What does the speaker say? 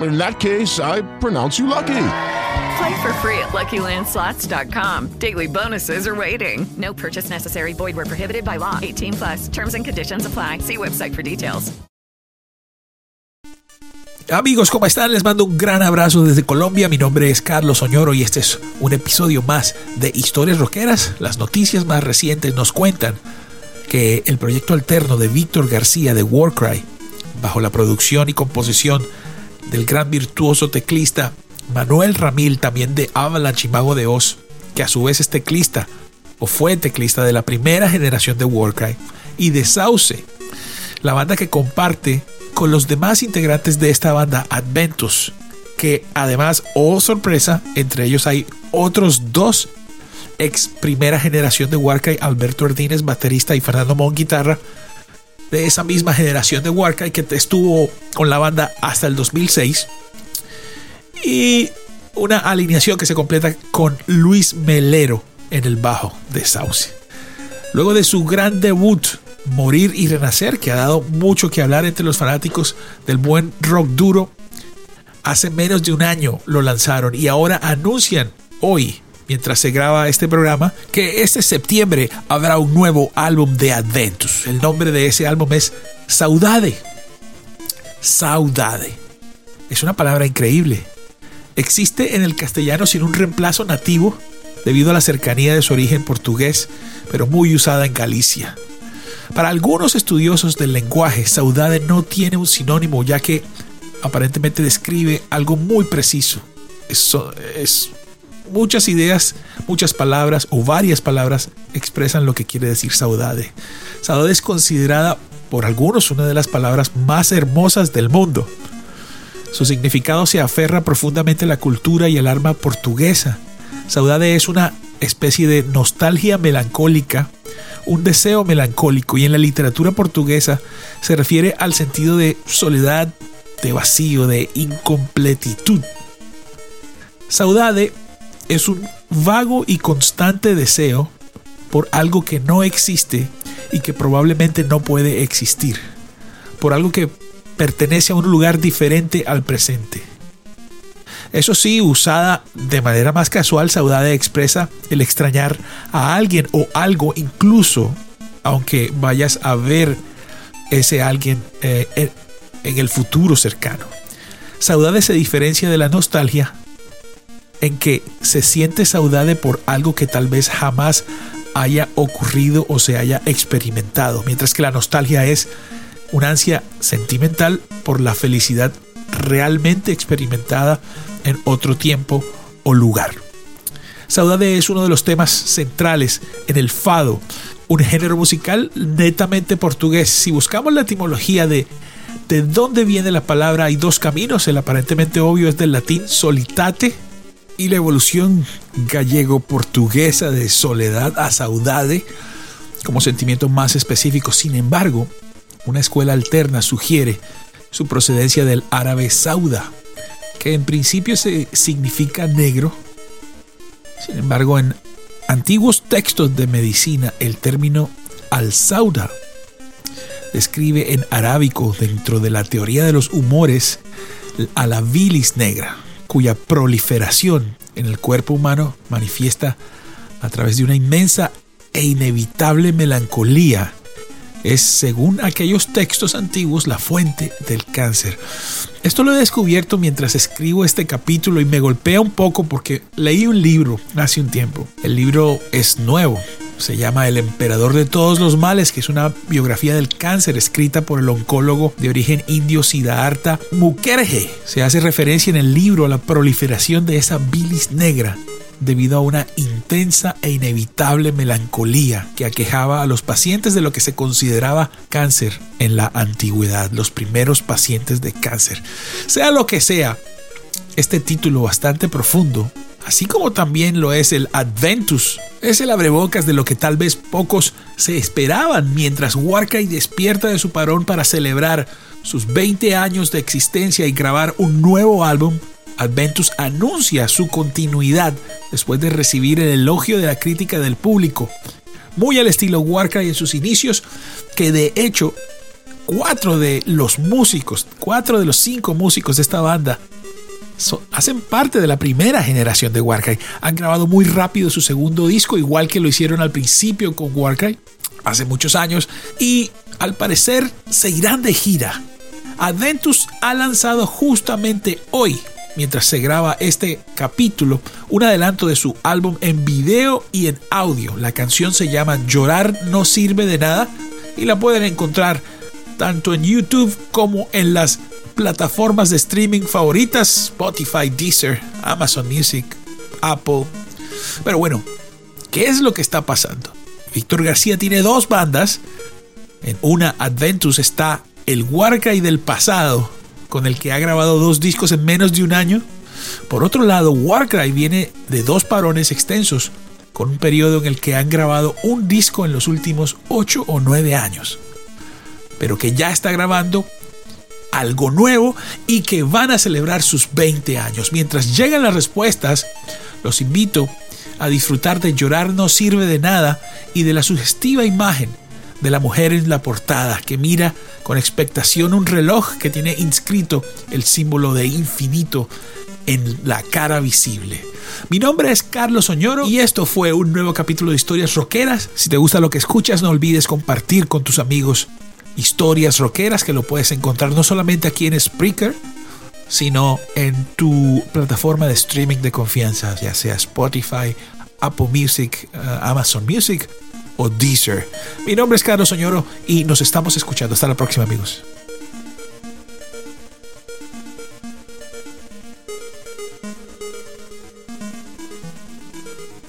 In that case, I pronounce you lucky. Play for free at LuckyLandSlots.com. Daily bonuses are waiting. No purchase necessary. Void where prohibited by law. 18 plus. Terms and conditions apply. See website for details. Amigos, ¿cómo están? Les mando un gran abrazo desde Colombia. Mi nombre es Carlos Oñoro y este es un episodio más de Historias Roqueras. Las noticias más recientes nos cuentan que el proyecto alterno de Víctor García de Warcry, bajo la producción y composición del gran virtuoso teclista Manuel Ramil, también de Avalanche y Mago de Oz, que a su vez es teclista o fue teclista de la primera generación de Warcry, y de Sauce, la banda que comparte con los demás integrantes de esta banda Adventus, que además, oh sorpresa, entre ellos hay otros dos ex primera generación de Warcry, Alberto Erdínez, baterista, y Fernando Mon, guitarra, de esa misma generación de Warcry que estuvo con la banda hasta el 2006. Y una alineación que se completa con Luis Melero en el bajo de Sauce. Luego de su gran debut, Morir y Renacer, que ha dado mucho que hablar entre los fanáticos del buen rock duro, hace menos de un año lo lanzaron y ahora anuncian hoy, mientras se graba este programa, que este septiembre habrá un nuevo álbum de Adventus. El nombre de ese álbum es Saudade. Saudade. Es una palabra increíble. Existe en el castellano sin un reemplazo nativo debido a la cercanía de su origen portugués, pero muy usada en Galicia. Para algunos estudiosos del lenguaje, saudade no tiene un sinónimo ya que aparentemente describe algo muy preciso. Es, muchas ideas, muchas palabras o varias palabras expresan lo que quiere decir saudade. Saudade es considerada por algunos una de las palabras más hermosas del mundo. Su significado se aferra profundamente a la cultura y el alma portuguesa. Saudade es una especie de nostalgia melancólica, un deseo melancólico y en la literatura portuguesa se refiere al sentido de soledad, de vacío, de incompletitud. Saudade es un vago y constante deseo por algo que no existe y que probablemente no puede existir, por algo que pertenece a un lugar diferente al presente. Eso sí, usada de manera más casual, saudade expresa el extrañar a alguien o algo, incluso aunque vayas a ver ese alguien eh, en, el futuro cercano. Saudade se diferencia de la nostalgia en que se siente saudade por algo que tal vez jamás haya ocurrido o se haya experimentado, mientras que la nostalgia es una ansia sentimental por la felicidad realmente experimentada en otro tiempo o lugar. Saudade es uno de los temas centrales en el fado, un género musical netamente portugués. Si buscamos la etimología de de dónde viene la palabra, hay dos caminos. El aparentemente obvio es del latín solitate y la evolución gallego-portuguesa de soledad a saudade como sentimiento más específico. Sin embargo, una escuela alterna sugiere su procedencia del árabe sauda, que en principio se significa negro. Sin embargo, en antiguos textos de medicina, el término al-sauda describe en arábico dentro de la teoría de los humores a la bilis negra, cuya proliferación en el cuerpo humano manifiesta a través de una inmensa e inevitable melancolía es, según aquellos textos antiguos, la fuente del cáncer. Esto lo he descubierto mientras escribo este capítulo y me golpea un poco porque leí un libro hace un tiempo. El libro es nuevo, Se llama El emperador de todos los males, que es una biografía del cáncer escrita por el oncólogo de origen indio Siddhartha Mukherjee. Se hace referencia en el libro a la proliferación de esa bilis negra debido a una intensa e inevitable melancolía que aquejaba a los pacientes de lo que se consideraba cáncer en la antigüedad, los primeros pacientes de cáncer. Sea lo que sea, este título bastante profundo, así como también lo es el Adventus, es el abrebocas de lo que tal vez pocos se esperaban mientras Warcry despierta de su parón para celebrar sus 20 años de existencia y grabar un nuevo álbum Adventus anuncia su continuidad después de recibir el elogio de la crítica del público, muy al estilo Warcry en sus inicios, que de hecho cuatro de los músicos, cuatro de los cinco músicos de esta banda hacen parte de la primera generación de Warcry. Han grabado muy rápido su segundo disco, igual que lo hicieron al principio con Warcry, hace muchos años, y al parecer se irán de gira. Adventus ha lanzado justamente hoy mientras se graba este capítulo, un adelanto de su álbum en video y en audio. La canción se llama Llorar no sirve de nada y la pueden encontrar tanto en YouTube como en las plataformas de streaming favoritas, Spotify, Deezer, Amazon Music, Apple. Pero bueno, ¿qué es lo que está pasando? Víctor García tiene dos bandas. En una Adventus está el Warcry del pasado, con el que ha grabado dos discos en menos de un año. Por otro lado, Warcry viene de dos parones extensos, con un periodo en el que han grabado un disco en los últimos 8 o 9 años, pero que ya está grabando algo nuevo y que van a celebrar sus 20 años. Mientras llegan las respuestas, los invito a disfrutar de Llorar no sirve de nada y de la sugestiva imagen de la mujer en la portada que mira con expectación un reloj que tiene inscrito el símbolo de infinito en la cara visible. Mi nombre es Carlos Oñoro y esto fue un nuevo capítulo de Historias Roqueras. Si te gusta lo que escuchas, no olvides compartir con tus amigos historias rockeras que lo puedes encontrar no solamente aquí en Spreaker, sino en tu plataforma de streaming de confianza, ya sea Spotify, Apple Music, eh, Amazon Music o Deezer. Mi nombre es Carlos Soñoro y nos estamos escuchando. Hasta la próxima amigos.